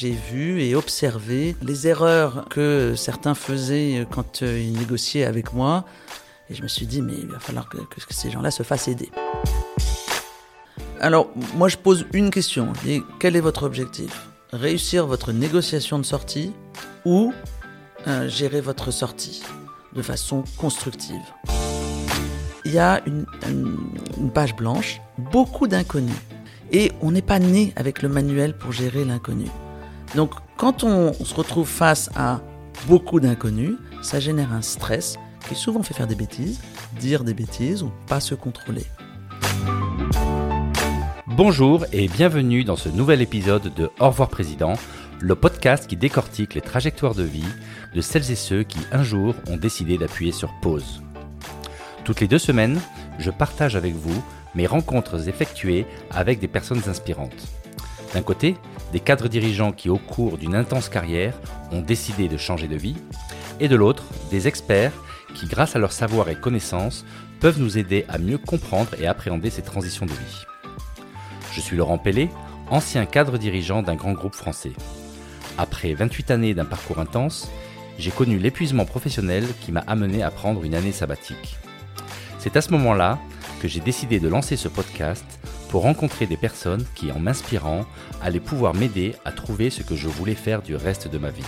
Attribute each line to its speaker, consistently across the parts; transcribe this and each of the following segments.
Speaker 1: J'ai vu et observé les erreurs que certains faisaient quand euh, ils négociaient avec moi. Et je me suis dit, mais il va falloir que, ces gens-là se fassent aider. Alors, moi, je pose une question. Quel est votre objectif? Réussir votre négociation de sortie ou euh, gérer votre sortie de façon constructive? Il y a une, une, une page blanche, beaucoup d'inconnus. Et on n'est pas né avec le manuel pour gérer l'inconnu. Donc, quand on, se retrouve face à beaucoup d'inconnus, ça génère un stress qui souvent fait faire des bêtises, dire des bêtises ou pas se contrôler.
Speaker 2: Bonjour et bienvenue dans ce nouvel épisode de Au revoir Président, le podcast qui décortique les trajectoires de vie de celles et ceux qui un jour ont décidé d'appuyer sur pause. Toutes les deux semaines, je partage avec vous mes rencontres effectuées avec des personnes inspirantes. D'un côté, des cadres dirigeants qui au cours d'une intense carrière ont décidé de changer de vie, et de l'autre, des experts qui grâce à leur savoir et connaissances peuvent nous aider à mieux comprendre et appréhender ces transitions de vie. Je suis Laurent Pellet, ancien cadre dirigeant d'un grand groupe français. Après 28 années d'un parcours intense, j'ai connu l'épuisement professionnel qui m'a amené à prendre une année sabbatique. C'est à ce moment-là que j'ai décidé de lancer ce podcast pour rencontrer des personnes qui, en m'inspirant, allaient pouvoir m'aider à trouver ce que je voulais faire du reste de ma vie.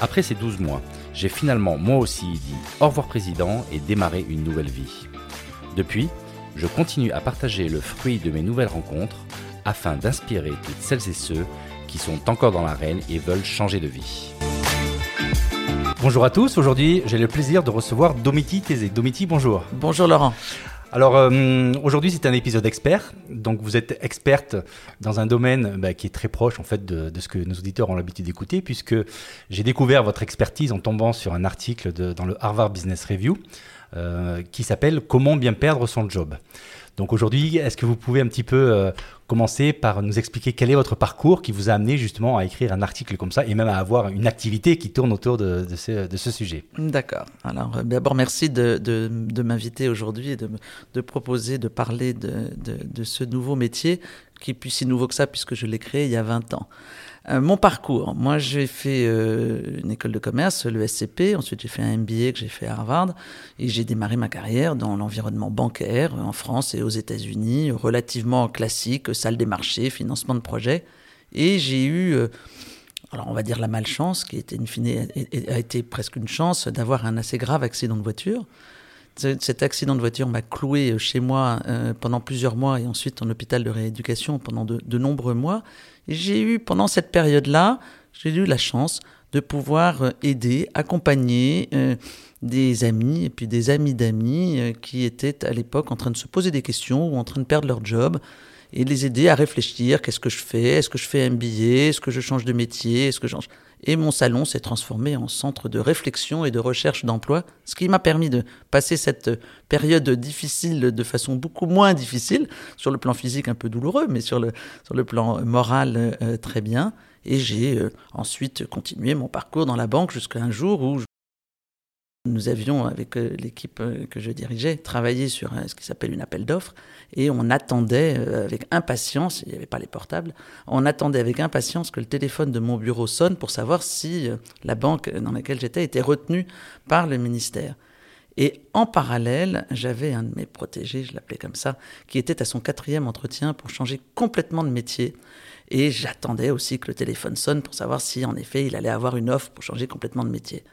Speaker 2: Après ces 12 mois, j'ai finalement moi aussi dit au revoir président et démarré une nouvelle vie. Depuis, je continue à partager le fruit de mes nouvelles rencontres afin d'inspirer toutes celles et ceux qui sont encore dans l'arène et veulent changer de vie. Bonjour à tous, aujourd'hui j'ai le plaisir de recevoir Domiti Tézé. Domiti, bonjour.
Speaker 1: Bonjour Laurent.
Speaker 2: Alors euh, aujourd'hui c'est un épisode expert, donc vous êtes experte dans un domaine bah, qui est très proche en fait de, ce que nos auditeurs ont l'habitude d'écouter, puisque j'ai découvert votre expertise en tombant sur un article dans le Harvard Business Review euh, qui s'appelle Comment bien perdre son job. Donc aujourd'hui, est-ce que vous pouvez un petit peu euh, commencer par nous expliquer quel est votre parcours qui vous a amené justement à écrire un article comme ça et même à avoir une activité qui tourne autour de, ce, sujet
Speaker 1: D'accord. Alors euh, d'abord, merci de, de, m'inviter aujourd'hui et de, proposer de parler de, ce nouveau métier qui est plus si nouveau que ça puisque je l'ai créé il y a 20 ans. Euh, mon parcours, moi j'ai fait euh, une école de commerce, le SCP, ensuite j'ai fait un MBA que j'ai fait à Harvard, et j'ai démarré ma carrière dans l'environnement bancaire en France et aux États-Unis, relativement classique, salle des marchés, financement de projets, et j'ai eu, euh, alors on va dire la malchance, qui fine, a été presque une chance d'avoir un assez grave accident de voiture. Cet accident de voiture m'a cloué chez moi pendant plusieurs mois et ensuite en hôpital de rééducation pendant de nombreux mois. J'ai eu, pendant cette période-là, j'ai eu la chance de pouvoir euh, aider, accompagner euh, des amis et puis des amis d'amis euh, qui étaient à l'époque en train de se poser des questions ou en train de perdre leur job et les aider à réfléchir. Qu'est-ce que je fais? Est-ce que je fais un billet Est-ce que je change de métier? Est-ce que je change? Et mon salon s'est transformé en centre de réflexion et de recherche d'emploi, ce qui m'a permis de passer cette période difficile de façon beaucoup moins difficile, sur le plan physique un peu douloureux, mais sur le, sur le plan moral euh, très bien. Et j'ai euh, ensuite continué mon parcours dans la banque jusqu'à un jour où nous avions, avec euh, l'équipe euh, que je dirigeais, travaillé sur ce qui s'appelle une appel d'offres et on attendait euh, avec impatience, il n'y avait pas les portables, on attendait avec impatience que le téléphone de mon bureau sonne pour savoir si la banque dans laquelle j'étais était retenue par le ministère. Et en parallèle, j'avais un de mes protégés, je l'appelais comme ça, qui était à son quatrième entretien pour changer complètement de métier. Et j'attendais aussi que le téléphone sonne pour savoir si, en effet, il allait avoir une offre pour changer complètement de métier.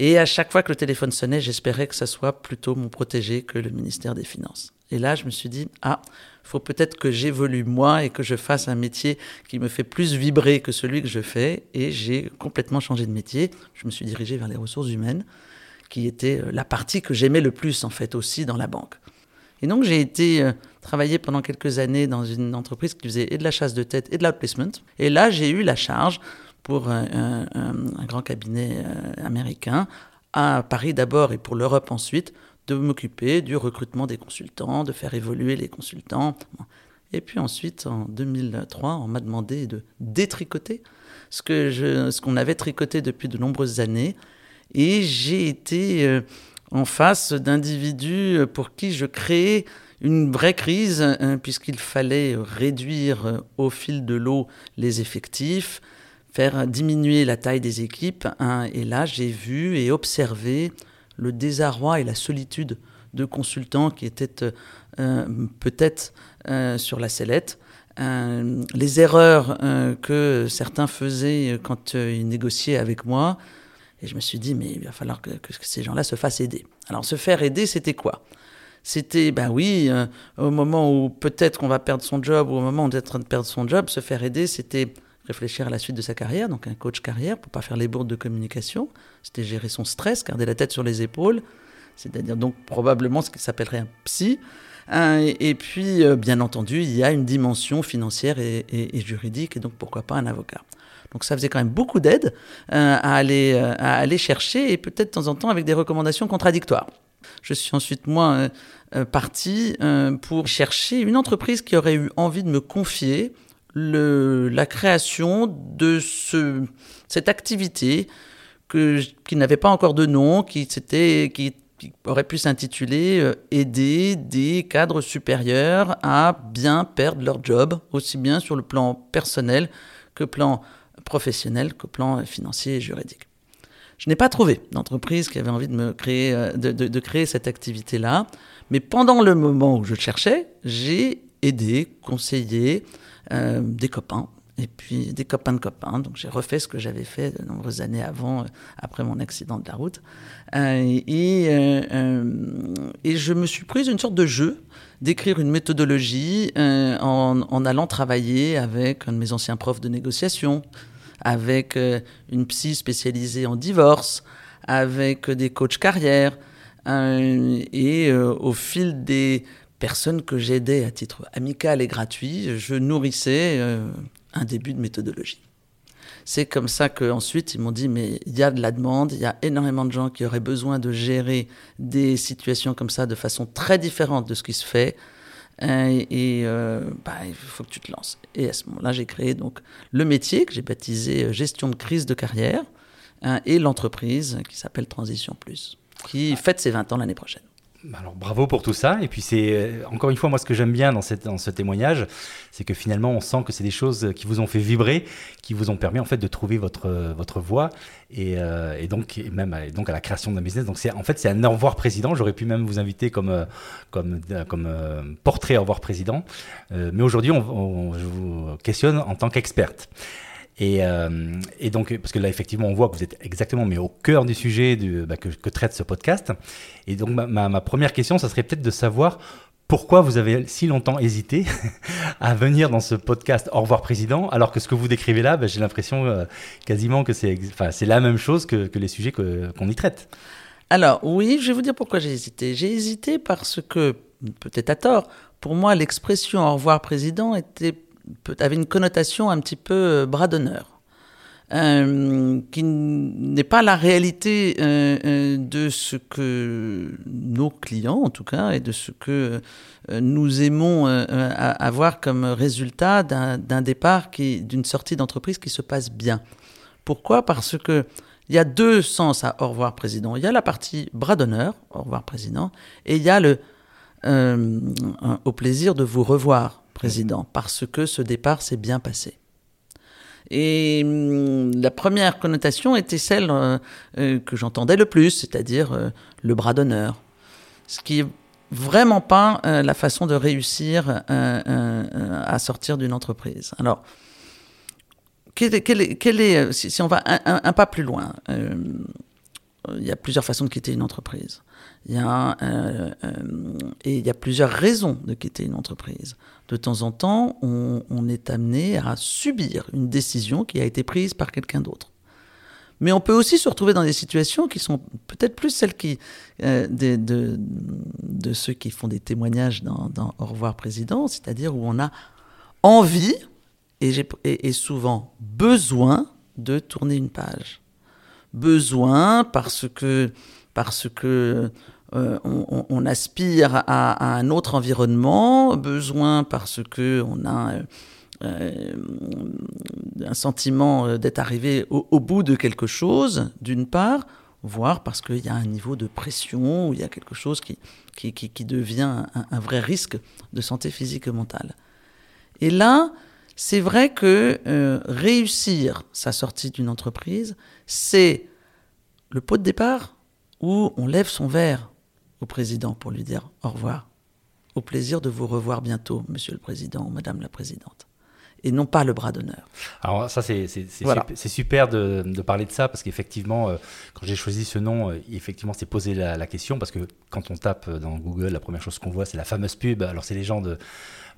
Speaker 1: Et à chaque fois que le téléphone sonnait, j'espérais que ça soit plutôt mon protégé que le ministère des Finances. Et là, je me suis dit, ah, faut peut-être que j'évolue moi et que je fasse un métier qui me fait plus vibrer que celui que je fais. Et j'ai complètement changé de métier. Je me suis dirigé vers les ressources humaines, qui était euh, la partie que j'aimais le plus, en fait, aussi dans la banque. Et donc, j'ai été euh, travailler pendant quelques années dans une entreprise qui faisait et de la chasse de tête et de l'outplacement. Et là, j'ai eu la charge pour un, grand cabinet euh, américain, à Paris d'abord et pour l'Europe ensuite, de m'occuper du recrutement des consultants, de faire évoluer les consultants. Et puis ensuite, en 2003, on m'a demandé de détricoter ce que ce qu'on avait tricoté depuis de nombreuses années. Et j'ai été euh, en face d'individus pour qui je créais une vraie crise, hein, puisqu'il fallait réduire euh, au fil de l'eau les effectifs, faire diminuer la taille des équipes. Hein. et là, j'ai vu et observé le désarroi et la solitude de consultants qui étaient euh, euh, peut-être sur la sellette. les erreurs que certains faisaient quand ils négociaient avec moi. Et je me suis dit, mais il va falloir que ces gens-là se fassent aider. Alors, se faire aider, c'était quoi? C'était, ben oui, euh, au moment où peut-être qu'on va perdre son job, ou au moment où on est en train de perdre son job, se faire aider, c'était réfléchir à la suite de sa carrière, donc un coach carrière pour pas faire les bourdes de communication. C'était gérer son stress, garder la tête sur les épaules, c'est-à-dire donc probablement ce qui s'appellerait un psy. et, puis, euh, bien entendu, il y a une dimension financière et, juridique, et donc pourquoi pas un avocat. Donc ça faisait quand même beaucoup d'aide euh, à, aller, à aller chercher, et peut-être de temps en temps avec des recommandations contradictoires. Je suis ensuite, moi, euh, euh, parti euh, pour chercher une entreprise qui aurait eu envie de me confier la création de ce, cette activité qui n'avait pas encore de nom, qui, qui, aurait pu s'intituler Aider des cadres supérieurs à bien perdre leur job, aussi bien sur le plan personnel que plan professionnel, que plan financier et juridique. Je n'ai pas trouvé d'entreprise qui avait envie de euh, créer cette activité-là. Mais pendant le moment où je cherchais, j'ai aidé, conseillé euh, des copains et puis des copains de copains. Donc j'ai refait ce que j'avais fait de nombreuses années avant, euh, après mon accident de la route. Euh, et, et je me suis prise une sorte de jeu d'écrire une méthodologie en, en, allant travailler avec un de mes anciens profs de négociation, avec une psy spécialisée en divorce, avec des coachs carrière. Et au fil des personnes que j'aidais à titre amical et gratuit, je nourrissais un début de méthodologie. C'est comme ça qu'ensuite ils m'ont dit mais il y a de la demande, il y a énormément de gens qui auraient besoin de gérer des situations comme ça de façon très différente de ce qui se fait. Euh, et euh, bah, il faut que tu te lances. Et à ce moment-là, j'ai créé donc le métier que j'ai baptisé euh, gestion de crise de carrière hein, et l'entreprise qui s'appelle Transition Plus, qui fête ses 20 ans l'année prochaine.
Speaker 2: Alors bravo pour tout ça. Et puis c'est euh, encore une fois moi ce que j'aime bien dans, cette, dans ce témoignage, c'est que finalement on sent que c'est des choses qui vous ont fait vibrer, qui vous ont permis en fait de trouver votre votre voie et, euh, et donc même donc à la création d'un business. Donc c'est en fait c'est un au revoir président. J'aurais pu même vous inviter comme euh, comme comme portrait au revoir président, mais aujourd'hui on, je vous questionne en tant qu'experte. Et, euh, et, donc, parce que là, effectivement, on voit que vous êtes exactement mais au cœur du sujet bah, que, traite ce podcast. Et donc, ma, première question, ça serait peut-être de savoir pourquoi vous avez si longtemps hésité à venir dans ce podcast Au revoir Président, alors que ce que vous décrivez là, bah, j'ai l'impression euh, quasiment que c'est la même chose que les sujets qu'on y traite.
Speaker 1: Alors, oui, je vais vous dire pourquoi j'ai hésité. J'ai hésité parce que, peut-être à tort, pour moi, l'expression Au revoir Président était avait une connotation un petit peu euh, bras d'honneur. Euh, qui n'est pas la réalité euh, de ce que nos clients, en tout cas, et de ce que nous aimons avoir comme résultat d'un départ, d'une sortie d'entreprise qui se passe bien. Pourquoi? Parce que il y a deux sens à au revoir président. Il y a la partie bras d'honneur, au revoir président, et il y a le au plaisir de vous revoir président, parce que ce départ s'est bien passé. Et hum, la première connotation était celle euh, euh, que j'entendais le plus, c'est-à-dire euh, le bras d'honneur. Ce qui est vraiment pas la façon de réussir à sortir d'une entreprise. Alors, si, on va un, pas plus loin, il y a plusieurs façons de quitter une entreprise. Il y a, et il y a plusieurs raisons de quitter une entreprise de temps en temps, on, est amené à subir une décision qui a été prise par quelqu'un d'autre. Mais on peut aussi se retrouver dans des situations qui sont peut-être plus celles euh, de, ceux qui font des témoignages dans, Au revoir président, c'est-à-dire où on a envie et, et souvent besoin de tourner une page. Besoin parce que, parce que euh, on, aspire à, un autre environnement, besoin parce que on a euh, euh, un sentiment d'être arrivé au, bout de quelque chose, d'une part, voire parce qu'il y a un niveau de pression, ou il y a quelque chose qui, qui, devient un, vrai risque de santé physique et mentale. Et là, c'est vrai que réussir sa sortie d'une entreprise, c'est le pot de départ où on lève son verre au président pour lui dire au revoir. Au plaisir de vous revoir bientôt, monsieur le président ou madame la présidente et non pas le bras d'honneur.
Speaker 2: Alors ça, c'est super, de, parler de ça, parce qu'effectivement, euh, quand j'ai choisi ce nom, euh, effectivement, c'est posé la, question, parce que quand on tape dans Google, la première chose qu'on voit, c'est la fameuse pub. Alors c'est les gens de,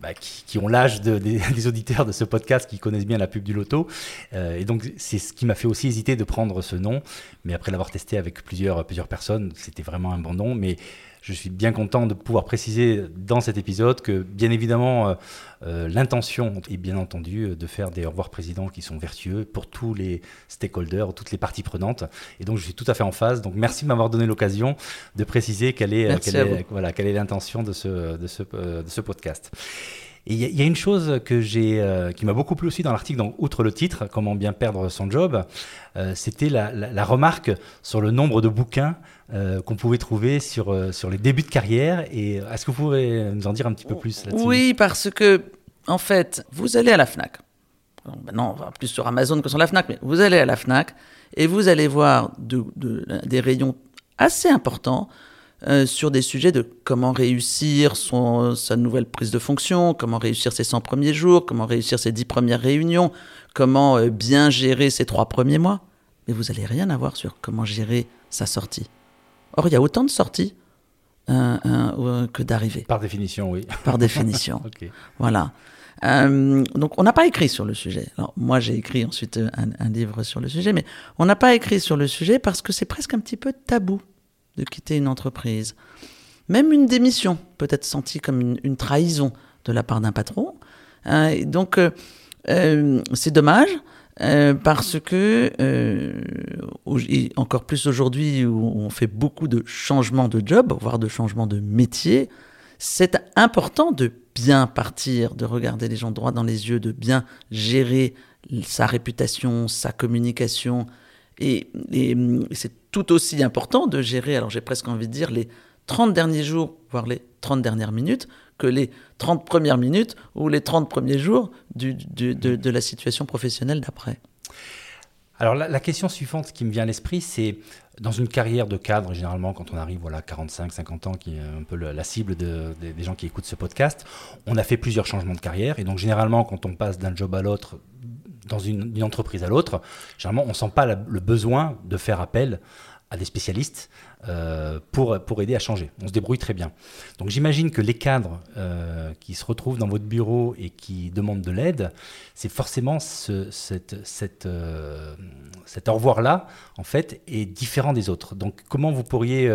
Speaker 2: bah, qui, ont l'âge de, des, auditeurs de ce podcast qui connaissent bien la pub du loto. Euh, et donc c'est ce qui m'a fait aussi hésiter de prendre ce nom, mais après l'avoir testé avec plusieurs, plusieurs personnes, c'était vraiment un bon nom. Mais je suis bien content de pouvoir préciser dans cet épisode que, bien évidemment, euh, euh, l'intention est bien entendu de faire des au revoir présidents qui sont vertueux pour tous les stakeholders, toutes les parties prenantes. Et donc, je suis tout à fait en phase. Donc, merci de m'avoir donné l'occasion de préciser quelle est, voilà, quelle est l'intention de ce, de, ce, de ce podcast. Et il y, a une chose que j'ai, qui m'a beaucoup plu aussi dans l'article, donc outre le titre, comment bien perdre son job, c'était la, la, remarque sur le nombre de bouquins euh, qu'on pouvait trouver sur, euh, sur les débuts de carrière. Et est-ce que vous pouvez nous en dire un petit peu plus là-dessus?
Speaker 1: Oui, parce que, en fait, vous allez à la FNAC. non, on va plus sur Amazon que sur la FNAC, mais vous allez à la FNAC et vous allez voir des rayons assez importants euh, sur des sujets de comment réussir son, sa nouvelle prise de fonction, comment réussir ses 100 premiers jours, comment réussir ses 10 premières réunions, comment bien gérer ses 3 premiers mois. Mais vous n'allez rien avoir sur comment gérer sa sortie. Or, il y a autant de sorties euh, euh, que d'arrivées.
Speaker 2: Par définition, oui.
Speaker 1: Par définition. Voilà. Euh, donc, on n'a pas écrit sur le sujet. Alors, moi, j'ai écrit ensuite un, livre sur le sujet, mais on n'a pas écrit sur le sujet parce que c'est presque un petit peu tabou de quitter une entreprise. Même une démission peut être sentie comme une, trahison de la part d'un patron. donc, c'est dommage. Euh, parce que, euh, encore plus aujourd'hui où on fait beaucoup de changements de job, voire de changements de métier, c'est important de bien partir, de regarder les gens droit dans les yeux, de bien gérer sa réputation, sa communication. Et, et c'est tout aussi important de gérer, alors j'ai presque envie de dire, les 30 derniers jours, voire les 30 dernières minutes, que les 30 premières minutes ou les 30 premiers jours de, la situation professionnelle d'après.
Speaker 2: Alors la, question suivante qui me vient à l'esprit, c'est dans une carrière de cadre, généralement quand on arrive voilà 45, 50 ans, qui est un peu la cible des gens qui écoutent ce podcast, on a fait plusieurs changements de carrière et donc généralement quand on passe d'un job à l'autre, dans une, entreprise à l'autre, généralement on sent pas le besoin de faire appel à des spécialistes euh, pour, pour aider à changer. On se débrouille très bien. Donc j'imagine que les cadres euh, qui se retrouvent dans votre bureau et qui demandent de l'aide, c'est forcément ce, cette, euh, cet au revoir-là, en fait, est différent des autres. Donc comment vous pourriez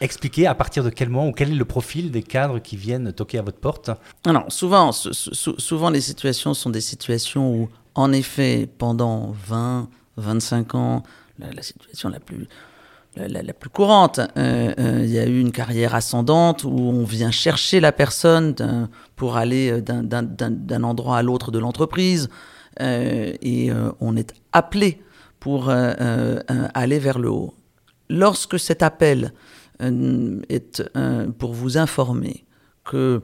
Speaker 2: expliquer à partir de quel moment ou quel est le profil des cadres qui viennent toquer à votre porte?
Speaker 1: Alors souvent, souvent les situations sont des situations où, en effet, pendant 20, 25 ans, la situation la plus la, plus courante. Euh, euh, il y a eu une carrière ascendante où on vient chercher la personne pour aller euh, d'un endroit à l'autre de l'entreprise et on est appelé pour aller vers le haut. Lorsque cet appel est pour vous informer que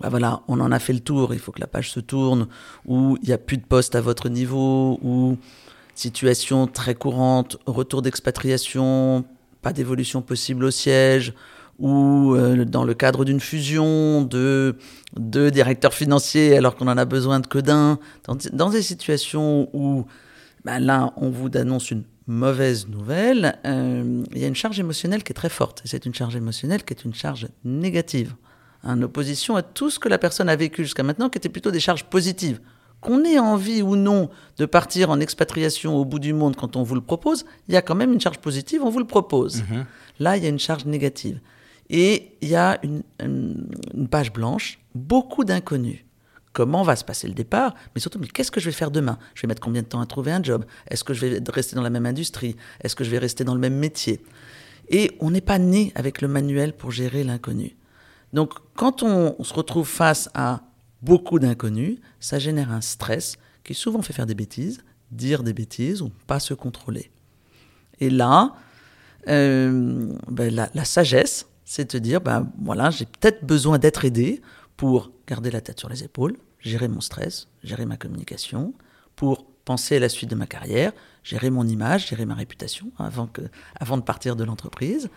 Speaker 1: bah voilà, on en a fait le tour, il faut que la page se tourne, ou il n'y a plus de poste à votre niveau, ou situation très courante, retour d'expatriation, pas d'évolution possible au siège, ou euh, dans le cadre d'une fusion de deux directeurs financiers alors qu'on en a besoin de que d'un, dans, des situations où ben là on vous annonce une mauvaise nouvelle, euh, il y a une charge émotionnelle qui est très forte. C'est une charge émotionnelle qui est une charge négative, en opposition à tout ce que la personne a vécu jusqu'à maintenant, qui était plutôt des charges positives qu'on ait envie ou non de partir en expatriation au bout du monde quand on vous le propose, il y a quand même une charge positive, on vous le propose. Mhm. Là, il y a une charge négative. Et il y a une, page blanche, beaucoup d'inconnus. Comment va se passer le départ? Mais surtout, mais qu'est-ce que je vais faire demain? Je vais mettre combien de temps à trouver un job? Est-ce que je vais rester dans la même industrie? Est-ce que je vais rester dans le même métier? Et on n'est pas né avec le manuel pour gérer l'inconnu. Donc, quand on se retrouve face à beaucoup d'inconnus, ça génère un stress qui souvent fait faire des bêtises, dire des bêtises ou pas se contrôler. Et là, euh, ben, la, sagesse, c'est de dire, ben voilà, j'ai peut-être besoin d'être aidé pour garder la tête sur les épaules, gérer mon stress, gérer ma communication, pour penser à la suite de ma carrière, gérer mon image, gérer ma réputation avant, que, avant de partir de l'entreprise.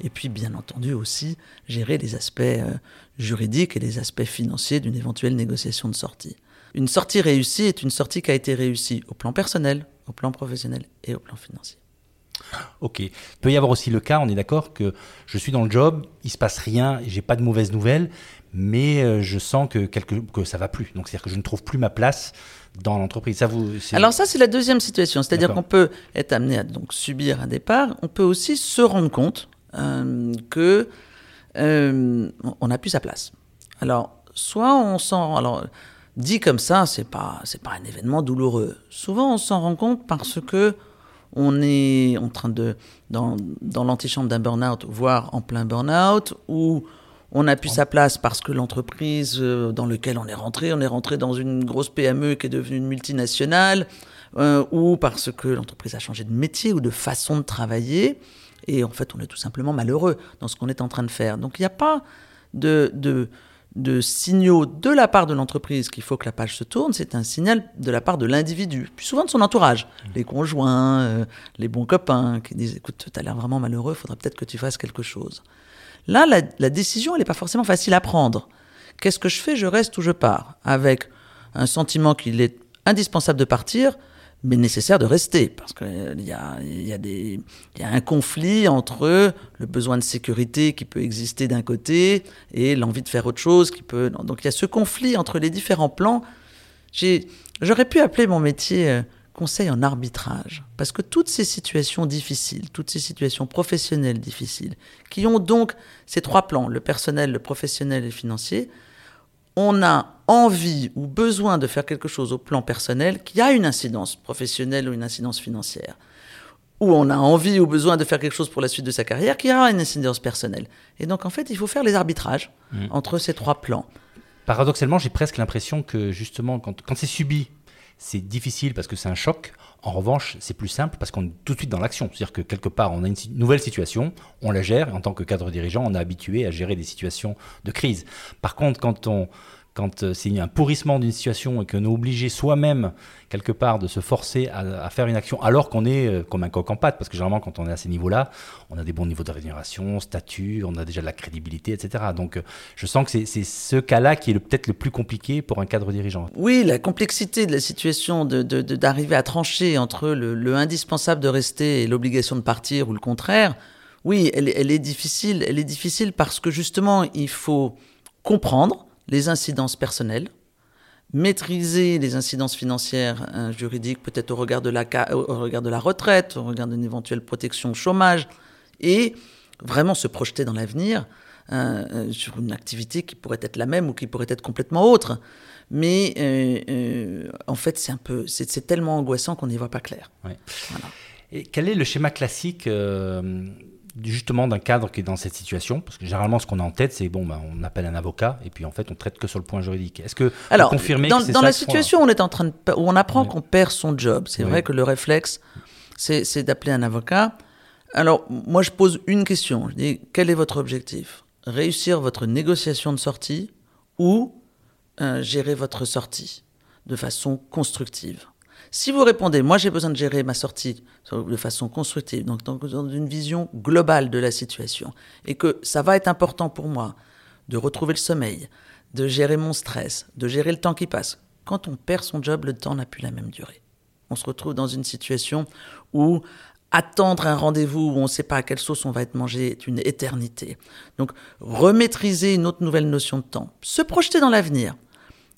Speaker 1: Et puis, bien entendu, aussi gérer les aspects euh, juridiques et les aspects financiers d'une éventuelle négociation de sortie. Une sortie réussie est une sortie qui a été réussie au plan personnel, au plan professionnel et au plan financier.
Speaker 2: Ok. Il peut y avoir aussi le cas, on est d'accord, que je suis dans le job, il se passe rien, j'ai pas de mauvaises nouvelles, mais euh, je sens que, quelque, que ça va plus. Donc c'est-à-dire que je ne trouve plus ma place dans l'entreprise. Ça vous,
Speaker 1: Alors ça, c'est la deuxième situation. C'est-à-dire qu'on peut être amené à donc subir un départ. On peut aussi se rendre compte euh, que euh, on n'a plus sa place. Alors, soit on s'en... Alors, dit comme ça, c'est pas c'est pas un événement douloureux. Souvent, on s'en rend compte parce que on est en train de, dans, dans l'antichambre d'un burn-out, voire en plein burn-out, ou on n'a plus sa place parce que l'entreprise euh, dans laquelle on est rentré, on est rentré dans une grosse PME qui est devenue une multinationale, euh, ou parce que l'entreprise a changé de métier ou de façon de travailler, et en fait on est tout simplement malheureux dans ce qu'on est en train de faire. Donc il n'y a pas de, de de signaux de la part de l'entreprise qu'il faut que la page se tourne, c'est un signal de la part de l'individu, plus souvent de son entourage, mmh. les conjoints, euh, les bons copains qui disent écoute, tu as l'air vraiment malheureux, il faudrait peut-être que tu fasses quelque chose. Là, la, décision, elle n'est pas forcément facile à prendre. Qu'est-ce que je fais? Je reste ou je pars? Avec un sentiment qu'il est indispensable de partir, mais nécessaire de rester, parce qu'il y a, y, a y a un conflit entre le besoin de sécurité qui peut exister d'un côté et l'envie de faire autre chose qui peut... Donc il y a ce conflit entre les différents plans. J'aurais pu appeler mon métier euh, conseil en arbitrage, parce que toutes ces situations difficiles, toutes ces situations professionnelles difficiles, qui ont donc ces trois plans, le personnel, le professionnel et le financier, on a envie ou besoin de faire quelque chose au plan personnel qui a une incidence professionnelle ou une incidence financière, ou on a envie ou besoin de faire quelque chose pour la suite de sa carrière qui a une incidence personnelle. Et donc en fait, il faut faire les arbitrages mmh. entre ces trois plans.
Speaker 2: Paradoxalement, j'ai presque l'impression que justement, quand, quand c'est subi, c'est difficile parce que c'est un choc. En revanche, c'est plus simple parce qu'on est tout de suite dans l'action. C'est-à-dire que quelque part, on a une nouvelle situation, on la gère, et en tant que cadre dirigeant, on est habitué à gérer des situations de crise. Par contre, quand on, quand euh, un pourrissement d'une situation et qu'on est obligé soi-même, quelque part, de se forcer à, faire une action alors qu'on est euh, comme un coq en pâte, parce que généralement, quand on est à ces niveaux-là, on a des bons niveaux de rémunération, statut, on a déjà de la crédibilité, etc. Donc, euh, je sens que c'est ce cas-là qui est peut-être le plus compliqué pour un cadre dirigeant.
Speaker 1: Oui, la complexité de la situation, d'arriver à trancher entre le, indispensable de rester et l'obligation de partir, ou le contraire, oui, elle est difficile. Elle est difficile parce que justement, il faut comprendre les incidences personnelles, maîtriser les incidences financières, euh, juridiques, peut-être au regard de la au regard de la retraite, au regard d'une éventuelle protection chômage, et vraiment se projeter dans l'avenir euh, euh, sur une activité qui pourrait être la même ou qui pourrait être complètement autre. Mais en fait, c'est un peu, c'est tellement angoissant qu'on n'y voit pas clair.
Speaker 2: Et quel est le schéma classique justement d'un cadre qui est dans cette situation Parce que généralement, ce qu'on a en tête, c'est bon, ben, on appelle un avocat et puis en fait, on traite que sur le point juridique. Est-ce que
Speaker 1: Alors, confirmez dans, dans la situation, on est en train de, où on apprend qu'on perd son job. C'est vrai que le réflexe, c'est d'appeler un avocat. Alors, moi, je pose une question. Je dis, quel est votre objectif? Réussir votre négociation de sortie ou euh, gérer votre sortie de façon constructive? Si vous répondez, moi j'ai besoin de gérer ma sortie de façon constructive, donc dans une vision globale de la situation, et que ça va être important pour moi de retrouver le sommeil, de gérer mon stress, de gérer le temps qui passe. Quand on perd son job, le temps n'a plus la même durée. On se retrouve dans une situation où attendre un rendez-vous où on ne sait pas à quelle sauce on va être mangé est une éternité. Donc remaîtriser une autre nouvelle notion de temps, se projeter dans l'avenir,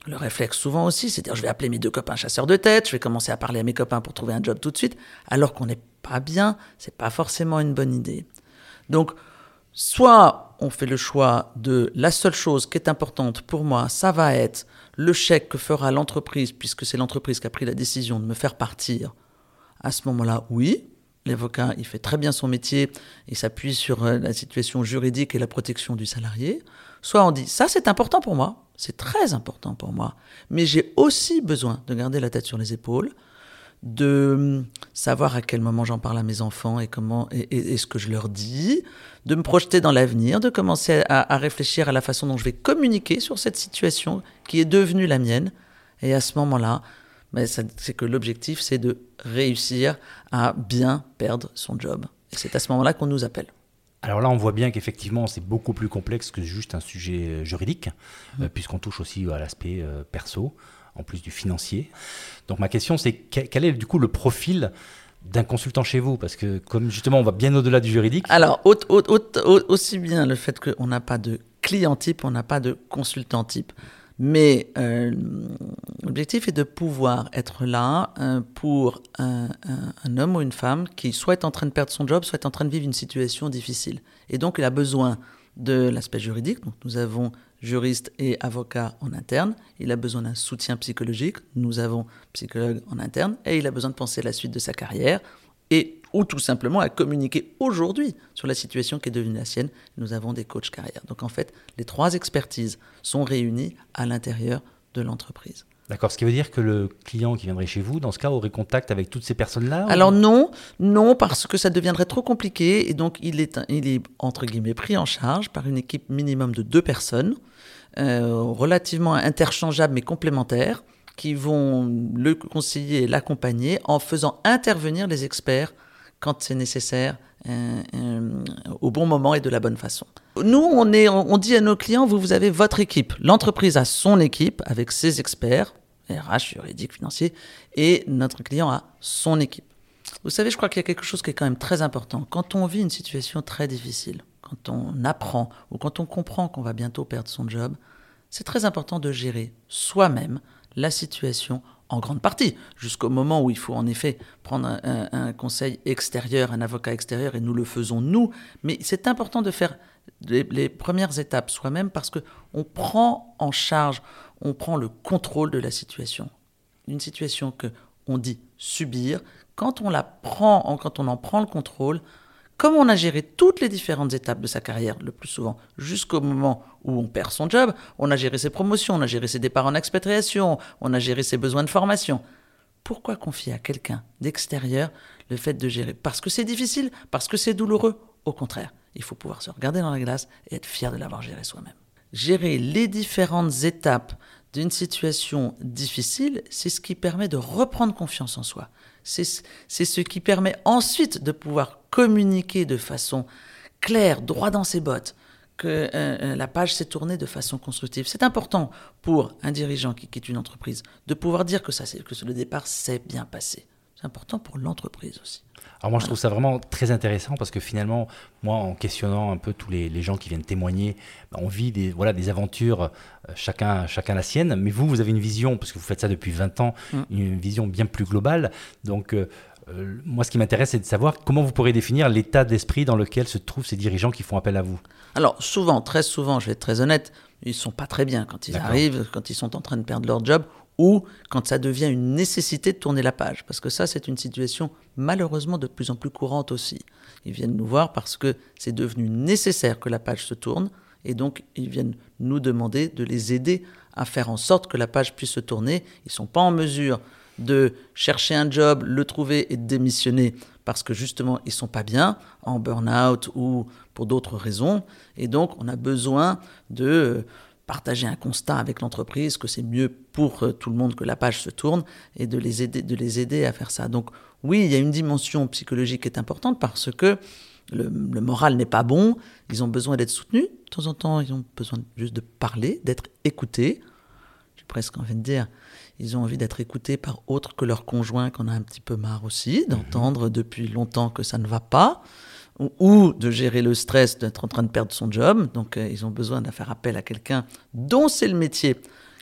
Speaker 1: le réflexe souvent aussi, c'est dire je vais appeler mes deux copains chasseurs de tête, je vais commencer à parler à mes copains pour trouver un job tout de suite, alors qu'on n'est pas bien, c'est pas forcément une bonne idée. Donc, soit on fait le choix de la seule chose qui est importante pour moi, ça va être le chèque que fera l'entreprise, puisque c'est l'entreprise qui a pris la décision de me faire partir. À ce moment-là, oui, l'avocat, il fait très bien son métier, il s'appuie sur euh, la situation juridique et la protection du salarié. Soit on dit, ça c'est important pour moi, c'est très important pour moi. Mais j'ai aussi besoin de garder la tête sur les épaules, de hum, savoir à quel moment j'en parle à mes enfants et comment et, ce que je leur dis, de me projeter dans l'avenir, de commencer à, réfléchir à la façon dont je vais communiquer sur cette situation qui est devenue la mienne. Et à ce moment-là, ben, c'est que l'objectif, c'est de réussir à bien perdre son job. Et c'est à ce moment-là qu'on nous appelle.
Speaker 2: Alors là, on voit bien qu'effectivement, c'est beaucoup plus complexe que juste un sujet euh, juridique, mmh. euh, puisqu'on touche aussi à l'aspect euh, perso en plus du financier. Donc ma question, c'est quel est du coup le profil d'un consultant chez vous? Parce que comme justement, on va bien au-delà du juridique.
Speaker 1: Alors, aussi bien le fait qu'on n'a pas de client type, on n'a pas de consultant type. Mais euh, l'objectif est de pouvoir être là euh, pour un, homme ou une femme qui soit est en train de perdre son job, soit est en train de vivre une situation difficile. Et donc, il a besoin de l'aspect juridique. Donc, nous avons juriste et avocat en interne. Il a besoin d'un soutien psychologique. Nous avons psychologue en interne. Et il a besoin de penser à la suite de sa carrière. Ou tout simplement à communiquer aujourd'hui sur la situation qui est devenue la sienne. Nous avons des coachs carrière. Donc en fait, les trois expertises sont réunies à l'intérieur de l'entreprise.
Speaker 2: D'accord, ce qui veut dire que le client qui viendrait chez vous, dans ce cas, aurait contact avec toutes ces personnes-là
Speaker 1: Alors non, non, parce que ça deviendrait trop compliqué et donc il est, il est entre guillemets pris en charge par une équipe minimum de deux personnes, euh, relativement interchangeables mais complémentaires, qui vont le conseiller et l'accompagner en faisant intervenir les experts quand c'est nécessaire, euh, euh, au bon moment et de la bonne façon. Nous, on, est, on dit à nos clients, vous, vous avez votre équipe. L'entreprise a son équipe avec ses experts, RH, juridique, financier, et notre client a son équipe. Vous savez, je crois qu'il y a quelque chose qui est quand même très important. Quand on vit une situation très difficile, quand on apprend ou quand on comprend qu'on va bientôt perdre son job, c'est très important de gérer soi-même la situation en grande partie, jusqu'au moment où il faut en effet prendre un, conseil extérieur, un avocat extérieur, et nous le faisons nous. Mais c'est important de faire les, premières étapes soi-même parce que on prend en charge, on prend le contrôle de la situation. Une situation que on dit subir, quand on la prend, quand on en prend le contrôle, comme on a géré toutes les différentes étapes de sa carrière, le plus souvent, jusqu'au moment où on perd son job, on a géré ses promotions, on a géré ses départs en expatriation, on a géré ses besoins de formation. Pourquoi confier à quelqu'un d'extérieur le fait de gérer? Parce que c'est difficile, parce que c'est douloureux. Au contraire, il faut pouvoir se regarder dans la glace et être fier de l'avoir géré soi-même gérer les différentes étapes d'une situation difficile, c'est ce qui permet de reprendre confiance en soi. C'est ce qui permet ensuite de pouvoir communiquer de façon claire, droit dans ses bottes, que euh, euh, la page s'est tournée de façon constructive. C'est important pour un dirigeant qui quitte une entreprise de pouvoir dire que, ça, que le départ s'est bien passé. C'est important pour l'entreprise aussi.
Speaker 2: Alors moi, je trouve ça vraiment très intéressant parce que finalement, moi, en questionnant un peu tous les, gens qui viennent témoigner, bah, on vit des, voilà, des aventures, euh, chacun, chacun la sienne. Mais vous, vous avez une vision, parce que vous faites ça depuis 20 ans, mm. une vision bien plus globale. Donc, euh, euh, moi, ce qui m'intéresse, c'est de savoir comment vous pourrez définir l'état d'esprit dans lequel se trouvent ces dirigeants qui font appel à vous.
Speaker 1: Alors, souvent, très souvent, je vais être très honnête, ils sont pas très bien quand ils arrivent, quand ils sont en train de perdre leur job ou quand ça devient une nécessité de tourner la page. Parce que ça, c'est une situation malheureusement de plus en plus courante aussi. Ils viennent nous voir parce que c'est devenu nécessaire que la page se tourne, et donc ils viennent nous demander de les aider à faire en sorte que la page puisse se tourner. Ils ne sont pas en mesure de chercher un job, le trouver et de démissionner parce que justement ils sont pas bien, en burn-out ou pour d'autres raisons. Et donc on a besoin de partager un constat avec l'entreprise que c'est mieux pour euh, tout le monde que la page se tourne et de les aider, de les aider à faire ça. Donc oui, il y a une dimension psychologique qui est importante parce que le, moral n'est pas bon, ils ont besoin d'être soutenus, de temps en temps ils ont besoin juste de parler, d'être écoutés. J'ai presque envie de dire, ils ont envie d'être écoutés par autres que leurs conjoints qu'on a un petit peu marre aussi, d'entendre depuis longtemps que ça ne va pas ou de gérer le stress d'être en train de perdre son job. Donc euh, ils ont besoin de faire appel à quelqu'un dont c'est le métier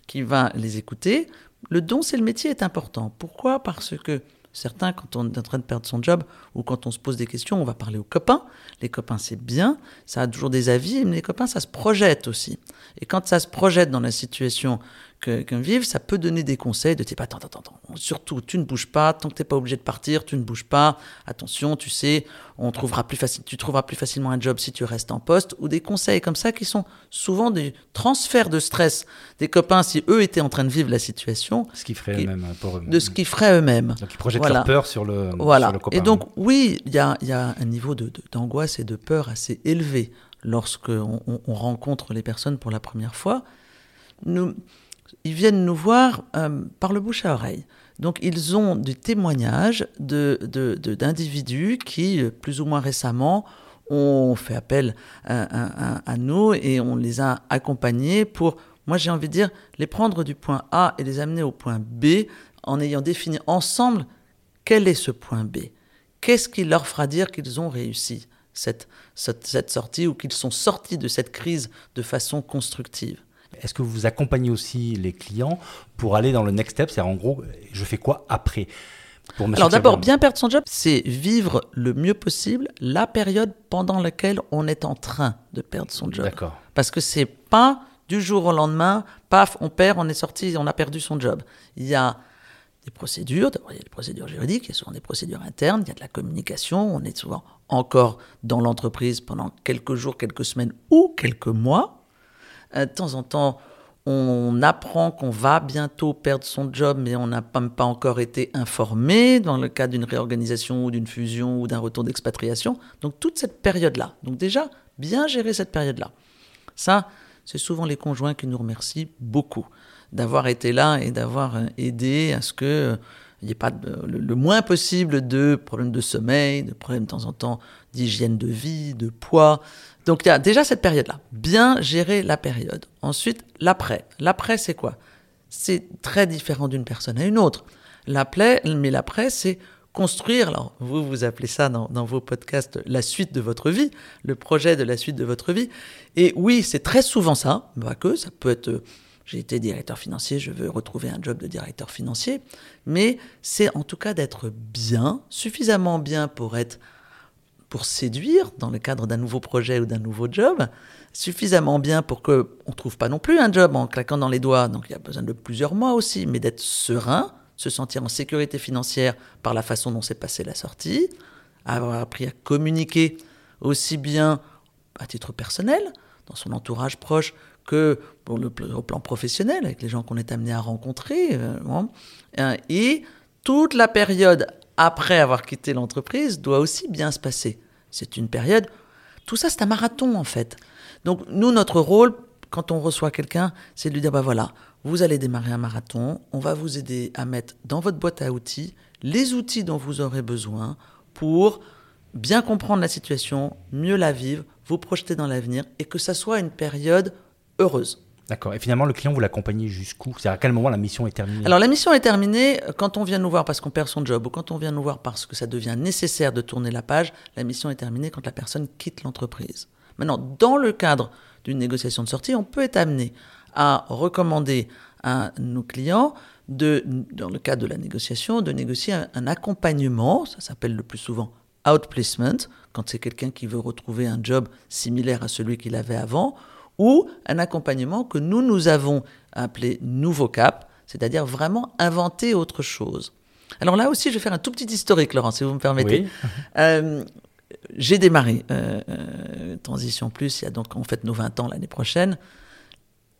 Speaker 1: qui va les écouter. Le don c'est le métier est important. Pourquoi? Parce que certains, quand on est en train de perdre son job ou quand on se pose des questions, on va parler aux copains. Les copains c'est bien, ça a toujours des avis, mais les copains ça se projette aussi. Et quand ça se projette dans la situation vivre, ça peut donner des conseils de type attends, attends, attends, surtout tu ne bouges pas, tant que tu n'es pas obligé de partir, tu ne bouges pas, attention, tu sais, on trouvera plus facile, tu trouveras plus facilement un job si tu restes en poste, ou des conseils comme ça qui sont souvent des transferts de stress des copains si eux étaient en train de vivre la situation.
Speaker 2: Ce qu'ils feraient eux-mêmes hein, pour eux
Speaker 1: De ce qu'ils feraient eux-mêmes.
Speaker 2: Donc ils projettent leur peur sur le,
Speaker 1: voilà.
Speaker 2: Sur le copain.
Speaker 1: Et donc oui, il y a, y a, un niveau d'angoisse de, et de peur assez élevé lorsqu'on on, rencontre les personnes pour la première fois. Nous, ils viennent nous voir euh, par le bouche à oreille. Donc ils ont des témoignages d'individus qui, plus ou moins récemment, ont fait appel à, nous et on les a accompagnés pour, moi j'ai envie de dire, les prendre du point A et les amener au point B en ayant défini ensemble quel est ce point B. Qu'est-ce qui leur fera dire qu'ils ont réussi cette, cette sortie ou qu'ils sont sortis de cette crise de façon constructive?
Speaker 2: Est-ce que vous accompagnez aussi les clients pour aller dans le next step C'est-à-dire, en gros, je fais quoi après
Speaker 1: pour Alors d'abord, bien perdre son job, c'est vivre le mieux possible la période pendant laquelle on est en train de perdre son job.
Speaker 2: D'accord.
Speaker 1: Parce que c'est pas du jour au lendemain, paf, on perd, on est sorti, on a perdu son job. Il y a des procédures, d'abord il y a des procédures juridiques, il y a souvent des procédures internes, il y a de la communication, on est souvent encore dans l'entreprise pendant quelques jours, quelques semaines ou quelques mois. Euh, de temps en temps, on apprend qu'on va bientôt perdre son job, mais on n'a pas, encore été informé dans le cas d'une réorganisation ou d'une fusion ou d'un retour d'expatriation. Donc toute cette période-là. Donc déjà, bien gérer cette période-là. Ça, c'est souvent les conjoints qui nous remercient beaucoup d'avoir été là et d'avoir euh, aidé à ce que il n'y ait pas le, moins possible de problèmes de sommeil, de problèmes de temps en temps d'hygiène de vie, de poids. Donc il y a déjà cette période-là. Bien gérer la période. Ensuite, l'après. L'après, c'est quoi? C'est très différent d'une personne à une autre. L'après, mais l'après, c'est construire, alors vous, vous appelez ça dans, dans, vos podcasts la suite de votre vie, le projet de la suite de votre vie. Et oui, c'est très souvent ça, pas que, ça peut être j'ai été directeur financier, je veux retrouver un job de directeur financier, mais c'est en tout cas d'être bien, suffisamment bien pour être pour séduire dans le cadre d'un nouveau projet ou d'un nouveau job, suffisamment bien pour que on trouve pas non plus un job en claquant dans les doigts. Donc il y a besoin de plusieurs mois aussi, mais d'être serein, se sentir en sécurité financière par la façon dont s'est passée la sortie, avoir appris à communiquer aussi bien à titre personnel, dans son entourage proche, que le, au plan professionnel, avec les gens qu'on est amené à rencontrer. Euh, euh, et toute la période après avoir quitté l'entreprise doit aussi bien se passer. C'est une période, tout ça c'est un marathon en fait. Donc nous, notre rôle, quand on reçoit quelqu'un, c'est de lui dire, bah voilà, vous allez démarrer un marathon, on va vous aider à mettre dans votre boîte à outils les outils dont vous aurez besoin pour bien comprendre la situation, mieux la vivre, vous projeter dans l'avenir et que ça soit une période heureuse.
Speaker 2: D'accord. Et finalement, le client, vous l'accompagnez jusqu'où? C'est à quel moment la mission est terminée?
Speaker 1: Alors, la mission est terminée quand on vient nous voir parce qu'on perd son job ou quand on vient nous voir parce que ça devient nécessaire de tourner la page. La mission est terminée quand la personne quitte l'entreprise. Maintenant, dans le cadre d'une négociation de sortie, on peut être amené à recommander à nos clients, de, dans le cadre de la négociation, de négocier un accompagnement, ça s'appelle le plus souvent outplacement, quand c'est quelqu'un qui veut retrouver un job similaire à celui qu'il avait avant, ou un accompagnement que nous, nous avons appelé Nouveau Cap, c'est-à-dire vraiment inventer autre chose. Alors là aussi, je vais faire un tout petit historique, Laurent, si vous me permettez. Euh, j'ai démarré euh, euh, Transition Plus, il y a donc en fait nos 20 ans l'année prochaine.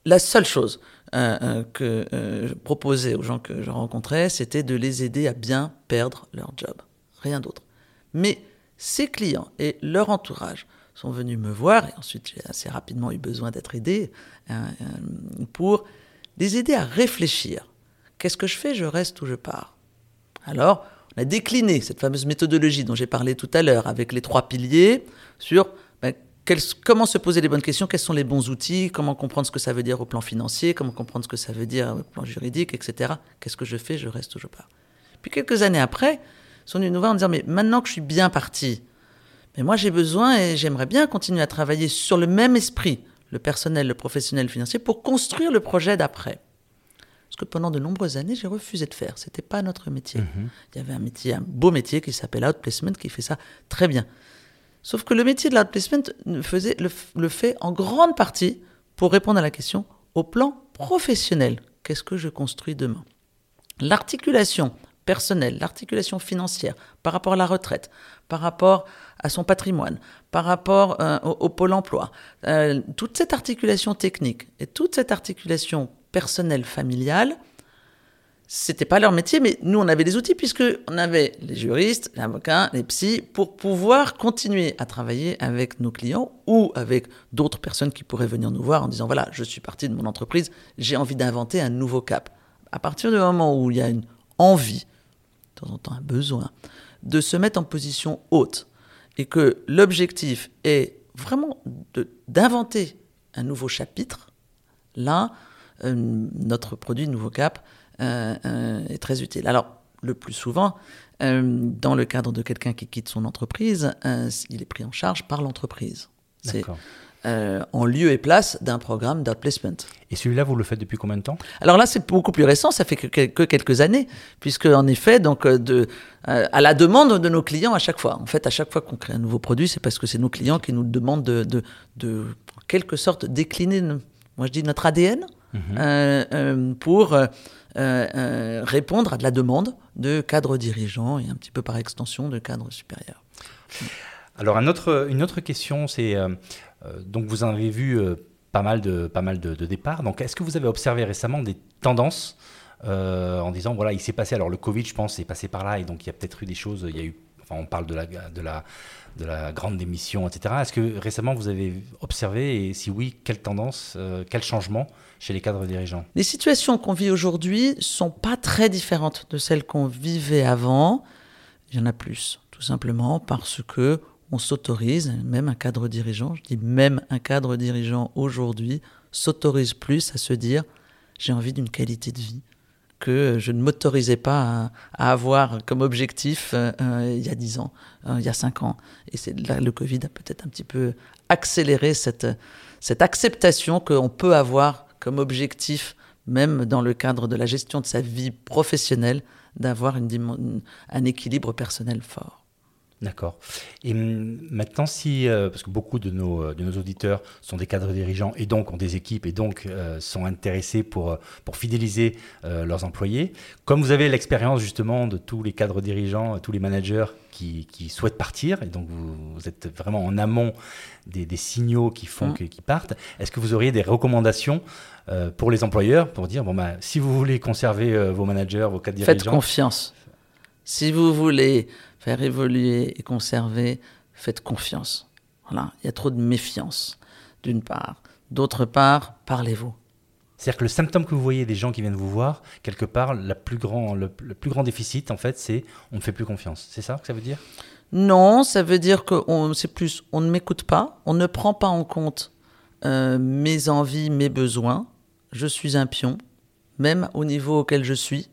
Speaker 1: La seule chose que je proposais aux gens que je rencontrais, c'était de les aider à bien perdre leur job. Rien d'autre. Mais ces clients et leur entourage sont venus me voir, et ensuite j'ai assez rapidement eu besoin d'être aidé, euh, euh, pour les aider à réfléchir. Qu'est-ce que je fais? Je reste ou je pars? Alors, on a décliné cette fameuse méthodologie dont j'ai parlé tout à l'heure, avec les trois piliers, sur ben, comment se poser les bonnes questions, quels sont les bons outils, comment comprendre ce que ça veut dire au plan financier, comment comprendre ce que ça veut dire au plan juridique, etc. Qu'est-ce que je fais? Je reste ou je pars? Puis quelques années après, sont venus nous voir en disant, mais maintenant que je suis bien parti, mais moi, j'ai besoin et j'aimerais bien continuer à travailler sur le même esprit, le personnel, le professionnel, le financier, pour construire le projet d'après. Ce que pendant de nombreuses années, j'ai refusé de faire. C'était pas notre métier. Mhm. Il y avait un métier, un beau métier qui s'appelle Outplacement, qui fait ça très bien. Sauf que le métier de l'outplacement le, le fait en grande partie pour répondre à la question au plan professionnel. qu'est-ce que je construis demain? L'articulation personnelle, l'articulation financière par rapport à la retraite, par rapport à son patrimoine, par rapport euh, au, pôle emploi, euh, toute cette articulation technique et toute cette articulation personnelle, familiale, c'était pas leur métier, mais nous, on avait des outils puisque on avait les juristes, les avocats, les psys pour pouvoir continuer à travailler avec nos clients ou avec d'autres personnes qui pourraient venir nous voir en disant voilà, je suis parti de mon entreprise, j'ai envie d'inventer un nouveau cap. À partir du moment où il y a une envie, temps en temps un besoin, de se mettre en position haute et que l'objectif est vraiment d'inventer un nouveau chapitre, là, euh, notre produit Nouveau Cap euh, euh, est très utile. Alors, le plus souvent, dans le cadre de quelqu'un qui quitte son entreprise, il est pris en charge par l'entreprise. C'est en lieu et place d'un programme d'outplacement.
Speaker 2: Et celui-là, vous le faites depuis combien de temps?
Speaker 1: Alors là, c'est beaucoup plus récent, ça fait que, quelques années, puisque en effet, donc, de, à la demande de nos clients à chaque fois. En fait, à chaque fois qu'on crée un nouveau produit, c'est parce que c'est nos clients qui nous demandent de, de, de, en quelque sorte, décliner, moi je dis notre ADN, mhm. pour euh, euh, répondre à de la demande de cadres dirigeants et un petit peu par extension de cadres supérieurs.
Speaker 2: Alors un autre, une autre question, c'est euh, donc vous en avez vu pas mal de pas mal de, départs. Donc est-ce que vous avez observé récemment des tendances en disant voilà il s'est passé alors le Covid je pense est passé par là et donc il y a peut-être eu des choses il y a eu enfin on parle de la de la de la grande démission etc. Est-ce que récemment vous avez observé et si oui quelle tendance quel changement chez les cadres dirigeants?
Speaker 1: Les situations qu'on vit aujourd'hui sont pas très différentes de celles qu'on vivait avant. Il y en a plus, tout simplement parce que on s'autorise, même un cadre dirigeant, je dis même un cadre dirigeant aujourd'hui, s'autorise plus à se dire j'ai envie d'une qualité de vie que je ne m'autorisais pas à, avoir comme objectif euh, euh, il y a 10 ans, euh, il y a 5 ans. Et c'est là le Covid a peut-être un petit peu accéléré cette, cette acceptation qu'on peut avoir comme objectif, même dans le cadre de la gestion de sa vie professionnelle, d'avoir un équilibre personnel fort.
Speaker 2: D'accord. Et maintenant, si, euh, parce que beaucoup de nos, euh, de nos auditeurs sont des cadres dirigeants et donc ont des équipes et donc euh, sont intéressés pour, pour fidéliser leurs employés, comme vous avez l'expérience justement de tous les cadres dirigeants, tous les managers qui, qui souhaitent partir, et donc vous, êtes vraiment en amont des, des signaux qui font mmh. qu'ils partent, est-ce que vous auriez des recommandations pour les employeurs pour dire, bon, bah, si vous voulez conserver vos managers, vos cadres dirigeants...
Speaker 1: Faites confiance. Si vous voulez faire évoluer et conserver, faites confiance. Voilà, il y a trop de méfiance, d'une part. D'autre part, parlez-vous.
Speaker 2: C'est-à-dire que le symptôme que vous voyez des gens qui viennent vous voir, quelque part, la plus grand, le, plus grand déficit, en fait, c'est on ne fait plus confiance. C'est ça que ça veut dire?
Speaker 1: Non, ça veut dire que c'est plus on ne m'écoute pas, on ne prend pas en compte euh, mes envies, mes besoins. Je suis un pion, même au niveau auquel je suis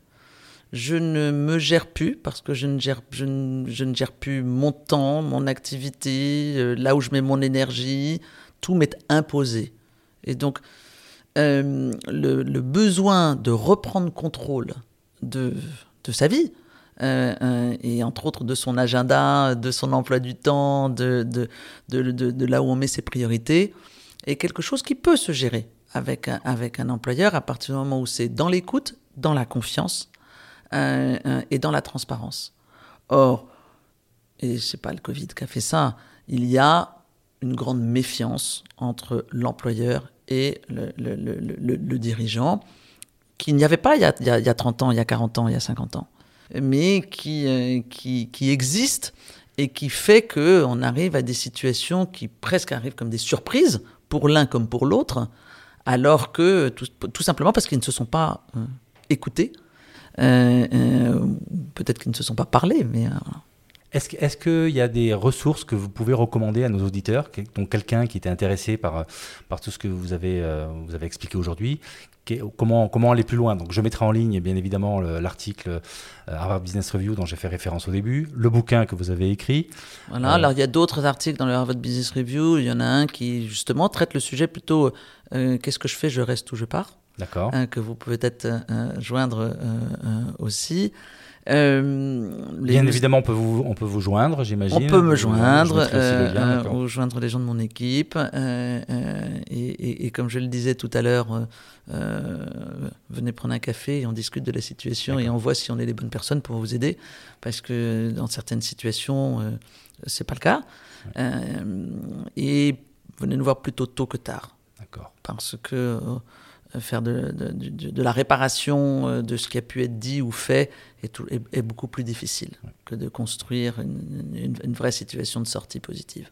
Speaker 1: je ne me gère plus parce que je ne gère, je ne, gère plus mon temps, mon activité, euh, là où je mets mon énergie, tout m'est imposé. Et donc, euh, le, besoin de reprendre contrôle de, de sa vie, euh, et entre autres de son agenda, de son emploi du temps, de, de, de, de, là où on met ses priorités, est quelque chose qui peut se gérer avec avec un employeur à partir du moment où c'est dans l'écoute, dans la confiance et dans la transparence. Or, et c'est pas le Covid qui a fait ça, il y a une grande méfiance entre l'employeur et le, dirigeant, qu'il n'y avait pas il y, a, il, y a, 30 ans, il y a 40 ans, il y a 50 ans, mais qui, euh, qui, qui existe et qui fait qu'on arrive à des situations qui presque arrivent comme des surprises, pour l'un comme pour l'autre, alors que tout, simplement parce qu'ils ne se sont pas écoutés, euh, euh, peut-être qu'ils ne se sont pas parlé, mais. Euh,
Speaker 2: est-ce qu'il y a des ressources que vous pouvez recommander à nos auditeurs, donc quelqu'un qui était intéressé par, par tout ce que vous avez, vous avez expliqué aujourd'hui comment, comment aller plus loin? Donc je mettrai en ligne bien évidemment l'article Harvard Business Review dont j'ai fait référence au début, le bouquin que vous avez écrit.
Speaker 1: Voilà, alors il y a d'autres articles dans le Harvard Business Review, il y en a un qui justement traite le sujet plutôt qu'est-ce que je fais, je reste ou je pars?
Speaker 2: D'accord.
Speaker 1: Hein, que vous pouvez peut-être euh, euh, joindre euh, aussi.
Speaker 2: Bien évidemment, on peut vous, on peut vous joindre, j'imagine.
Speaker 1: On peut me joindre, ou joindre les gens de mon équipe. Et, et, comme je le disais tout à l'heure, venez prendre un café et on discute de la situation et on voit si on est les bonnes personnes pour vous aider, parce que dans certaines situations, euh, c'est pas le cas. Euh, et venez nous voir plutôt tôt que tard.
Speaker 2: D'accord.
Speaker 1: Parce que euh, faire de, de, de, de, la réparation euh, de ce qui a pu être dit ou fait est, tout, est, est beaucoup plus difficile que de construire une, une, une vraie situation de sortie positive.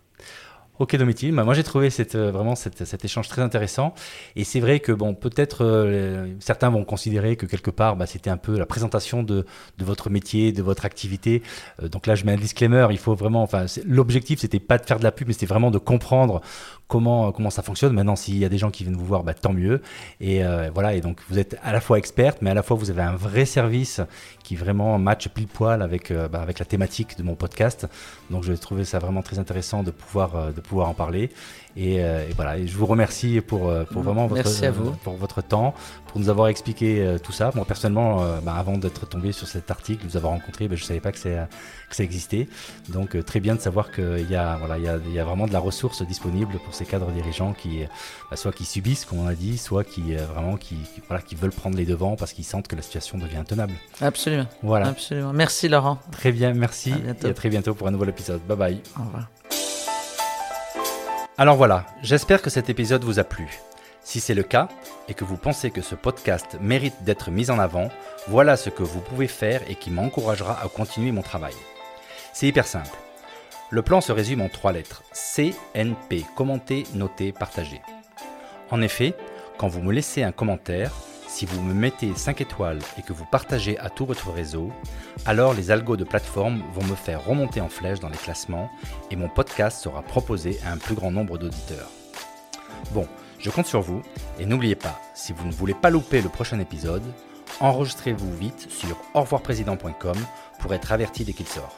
Speaker 2: Ok Domitil, bah, moi j'ai trouvé cette, euh, vraiment cette, cet échange très intéressant et c'est vrai que bon peut-être euh, certains vont considérer que quelque part bah, c'était un peu la présentation de, de, votre métier, de votre activité. Euh, donc là je mets un disclaimer, il faut vraiment, enfin l'objectif c'était pas de faire de la pub mais c'était vraiment de comprendre comment comment ça fonctionne. Maintenant s'il y a des gens qui viennent vous voir, bah, tant mieux. Et euh, voilà et donc vous êtes à la fois experte mais à la fois vous avez un vrai service qui vraiment match pile poil avec euh, bah, la thématique de mon podcast. Donc je trouvé ça vraiment très intéressant de pouvoir en parler. Et, euh, et voilà, et je vous remercie pour, euh, pour vraiment votre,
Speaker 1: Merci à vous.
Speaker 2: pour votre temps, pour nous avoir expliqué euh, tout ça. Moi, personnellement, euh, bah, avant d'être tombé sur cet article, vous avoir rencontré, bah, je ne savais pas que, que ça existait. Donc, euh, très bien de savoir qu'il y, a, voilà, il y, a, il y a vraiment de la ressource disponible pour ces cadres dirigeants qui, bah, soit qui subissent, comme on a dit, soit qui, vraiment, qui, qui, voilà, qui veulent prendre les devants parce qu'ils sentent que la situation devient intenable.
Speaker 1: Absolument.
Speaker 2: Voilà.
Speaker 1: Absolument. Merci, Laurent.
Speaker 2: Très bien, merci.
Speaker 1: À
Speaker 2: et à très bientôt pour un nouvel épisode. Bye bye.
Speaker 1: Au revoir.
Speaker 2: Alors voilà, j'espère que cet épisode vous a plu. Si c'est le cas et que vous pensez que ce podcast mérite d'être mis en avant, voilà ce que vous pouvez faire et qui m'encouragera à continuer mon travail. C'est hyper simple. Le plan se résume en trois lettres. CNP, commenter, noter, partager. En effet, quand vous me laissez un commentaire, si vous me mettez 5 étoiles et que vous partagez à tout votre réseau, alors les algos de plateforme vont me faire remonter en flèche dans les classements et mon podcast sera proposé à un plus grand nombre d'auditeurs. Bon, je compte sur vous et n'oubliez pas, si vous ne voulez pas louper le prochain épisode, enregistrez-vous vite sur aurvoirprésident.com pour être averti dès qu'il sort.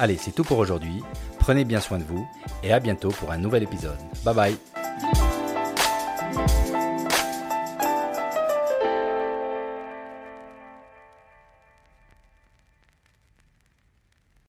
Speaker 2: Allez, c'est tout pour aujourd'hui. Prenez bien soin de vous et à bientôt pour un nouvel épisode. Bye bye